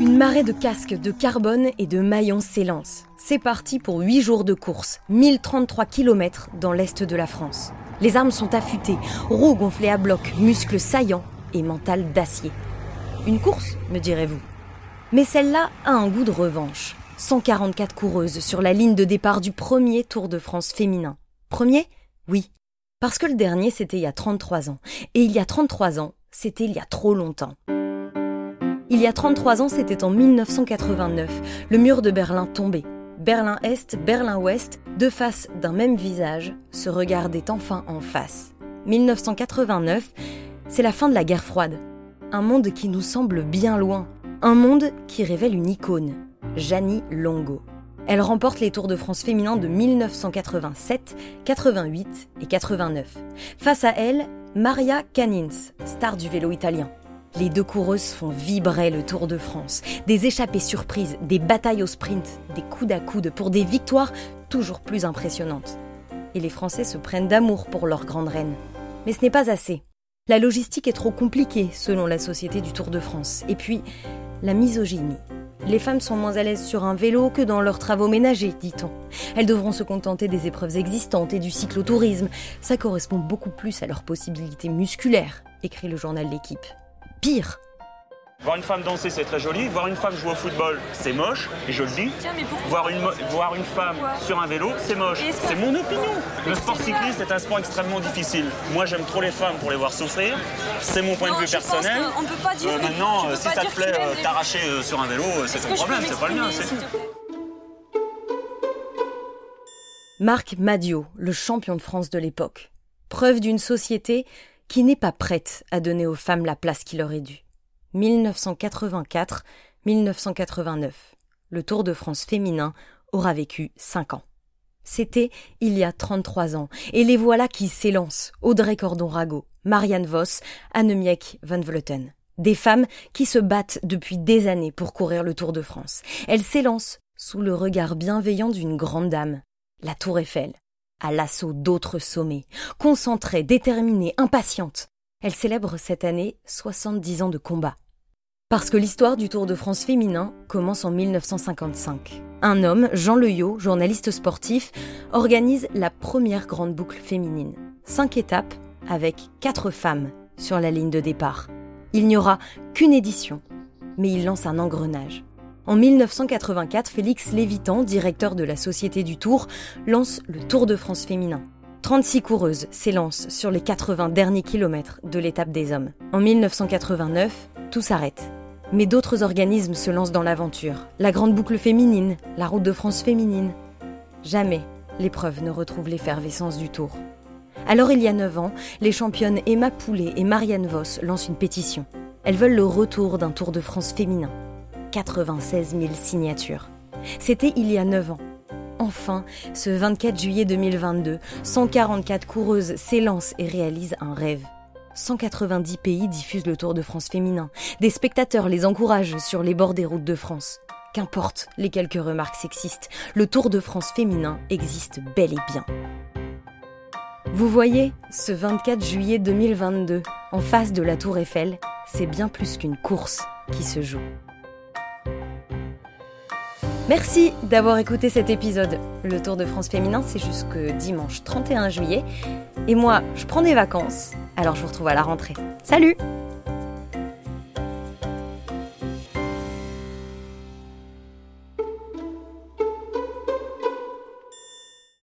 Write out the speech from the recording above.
Une marée de casques, de carbone et de maillons s'élance. C'est parti pour 8 jours de course, 1033 km dans l'est de la France. Les armes sont affûtées, roues gonflées à bloc, muscles saillants et mental d'acier. Une course, me direz-vous. Mais celle-là a un goût de revanche. 144 coureuses sur la ligne de départ du premier Tour de France féminin. Premier? Oui. Parce que le dernier, c'était il y a 33 ans. Et il y a 33 ans, c'était il y a trop longtemps. Il y a 33 ans, c'était en 1989. Le mur de Berlin tombait. Berlin-Est, Berlin-Ouest, deux faces d'un même visage, se regardaient enfin en face. 1989, c'est la fin de la guerre froide. Un monde qui nous semble bien loin. Un monde qui révèle une icône, Janie Longo. Elle remporte les Tours de France féminins de 1987, 88 et 89. Face à elle, Maria Canins, star du vélo italien. Les deux coureuses font vibrer le Tour de France. Des échappées surprises, des batailles au sprint, des coudes à coude pour des victoires toujours plus impressionnantes. Et les Français se prennent d'amour pour leur grande reine. Mais ce n'est pas assez. La logistique est trop compliquée selon la Société du Tour de France. Et puis, la misogynie. Les femmes sont moins à l'aise sur un vélo que dans leurs travaux ménagers, dit-on. Elles devront se contenter des épreuves existantes et du cyclotourisme. Ça correspond beaucoup plus à leurs possibilités musculaires, écrit le journal L'équipe. Pire. Voir une femme danser, c'est très joli. Voir une femme jouer au football, c'est moche, et je le dis. voir, une, voir une femme sur un vélo, c'est moche. C'est mon opinion. Le sport cycliste est un sport extrêmement difficile. Moi, j'aime trop les femmes pour les voir souffrir. C'est mon point de vue personnel. On peut pas dire, euh, maintenant, si ça te plaît euh, t'arracher euh, sur un vélo, c'est ton problème, c'est pas le mien, c'est tout. Marc Madio, le champion de France de l'époque. Preuve d'une société qui n'est pas prête à donner aux femmes la place qui leur est due. 1984-1989. Le Tour de France féminin aura vécu 5 ans. C'était il y a 33 ans, et les voilà qui s'élancent. Audrey Cordon-Rago, Marianne Voss, Annemiek van Vleuten. Des femmes qui se battent depuis des années pour courir le Tour de France. Elles s'élancent sous le regard bienveillant d'une grande dame, la Tour Eiffel à l'assaut d'autres sommets. Concentrée, déterminée, impatiente, elle célèbre cette année 70 ans de combat. Parce que l'histoire du Tour de France féminin commence en 1955. Un homme, Jean Leyot, journaliste sportif, organise la première grande boucle féminine. Cinq étapes avec quatre femmes sur la ligne de départ. Il n'y aura qu'une édition, mais il lance un engrenage. En 1984, Félix Lévitan, directeur de la Société du Tour, lance le Tour de France féminin. 36 coureuses s'élancent sur les 80 derniers kilomètres de l'étape des hommes. En 1989, tout s'arrête. Mais d'autres organismes se lancent dans l'aventure. La Grande Boucle féminine, la Route de France féminine. Jamais l'épreuve ne retrouve l'effervescence du Tour. Alors il y a 9 ans, les championnes Emma Poulet et Marianne Voss lancent une pétition. Elles veulent le retour d'un Tour de France féminin. 96 000 signatures. C'était il y a 9 ans. Enfin, ce 24 juillet 2022, 144 coureuses s'élancent et réalisent un rêve. 190 pays diffusent le Tour de France féminin. Des spectateurs les encouragent sur les bords des routes de France. Qu'importe les quelques remarques sexistes, le Tour de France féminin existe bel et bien. Vous voyez, ce 24 juillet 2022, en face de la Tour Eiffel, c'est bien plus qu'une course qui se joue. Merci d'avoir écouté cet épisode. Le Tour de France féminin, c'est jusque dimanche 31 juillet. Et moi, je prends des vacances, alors je vous retrouve à la rentrée. Salut